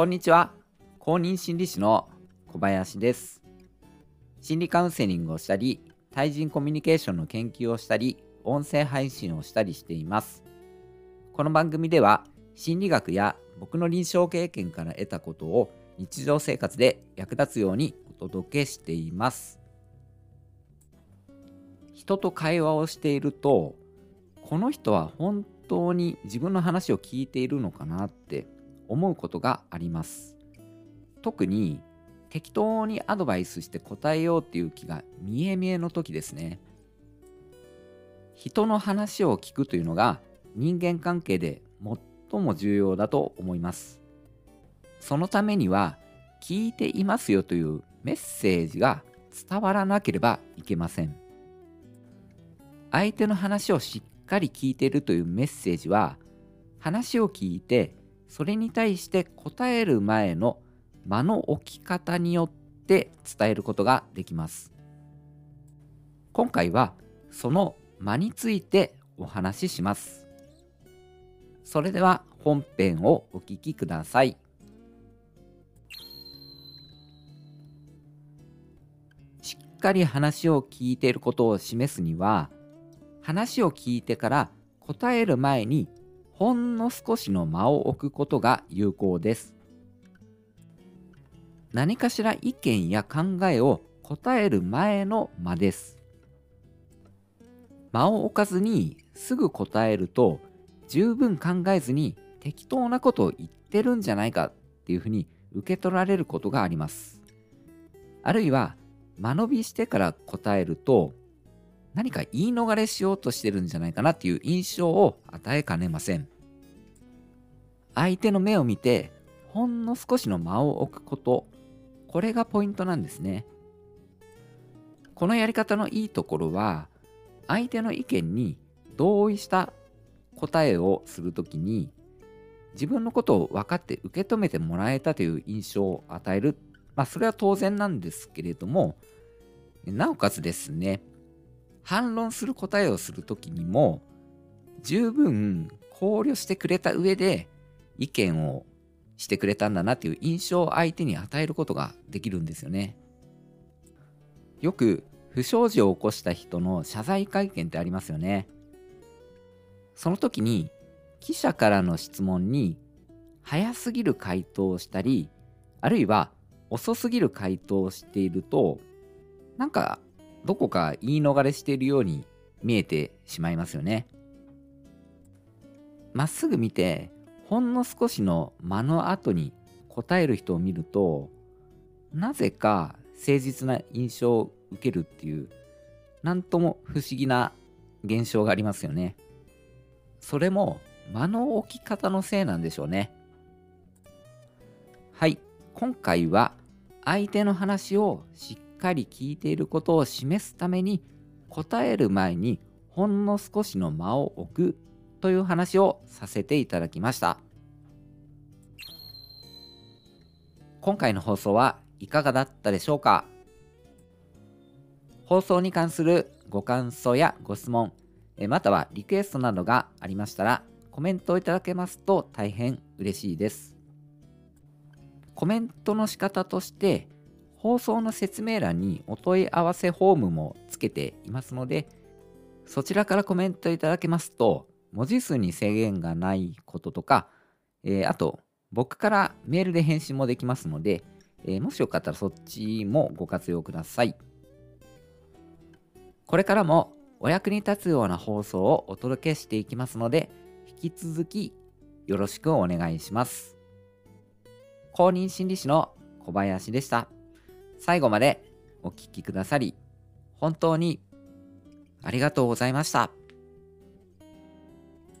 こんにちは。公認心理師の小林です。心理カウンセリングをしたり、対人コミュニケーションの研究をしたり、音声配信をしたりしています。この番組では、心理学や僕の臨床経験から得たことを日常生活で役立つようにお届けしています。人と会話をしていると、この人は本当に自分の話を聞いているのかなって思うことがあります。特に適当にアドバイスして答えようっていう気が見え見えの時ですね。人の話を聞くというのが人間関係で最も重要だと思います。そのためには聞いていますよというメッセージが伝わらなければいけません。相手の話をしっかり聞いているというメッセージは話を聞いてそれに対して答える前の間の置き方によって伝えることができます。今回はその間についてお話しします。それでは本編をお聞きください。しっかり話を聞いていることを示すには話を聞いてから答える前にほんの少しの間を置くことが有効です。何かしら意見や考えを答える前の間です。間を置かずにすぐ答えると十分考えずに適当なことを言ってるんじゃないかっていうふうに受け取られることがあります。あるいは間延びしてから答えると何か言い逃れしようとしてるんじゃないかなっていう印象を与えかねません。相手の目を見てほんの少しの間を置くこと、これがポイントなんですね。このやり方のいいところは、相手の意見に同意した答えをするときに、自分のことを分かって受け止めてもらえたという印象を与える。まあ、それは当然なんですけれども、なおかつですね、反論する答えをするときにも十分考慮してくれた上で意見をしてくれたんだなっていう印象を相手に与えることができるんですよね。よく不祥事を起こした人の謝罪会見ってありますよね。その時に記者からの質問に早すぎる回答をしたりあるいは遅すぎる回答をしているとなんかどこか言い逃れしているように見えてしまいますよね。まっすぐ見てほんの少しの間の後に答える人を見るとなぜか誠実な印象を受けるっていうなんとも不思議な現象がありますよね。それも間の置き方のせいなんでしょうね。はい、今回は相手の話をしっかり聞いていることを示すために答える前にほんの少しの間を置くという話をさせていただきました。今回の放送はいかがだったでしょうか？放送に関するご感想やご質問またはリクエストなどがありましたらコメントをいただけますと大変嬉しいです。コメントの仕方として放送の説明欄にお問い合わせフォームもつけていますので、そちらからコメントいただけますと、文字数に制限がないこととか、えー、あと、僕からメールで返信もできますので、えー、もしよかったらそっちもご活用ください。これからもお役に立つような放送をお届けしていきますので、引き続きよろしくお願いします。公認心理師の小林でした。最後までお聴きくださり、本当にありがとうございました。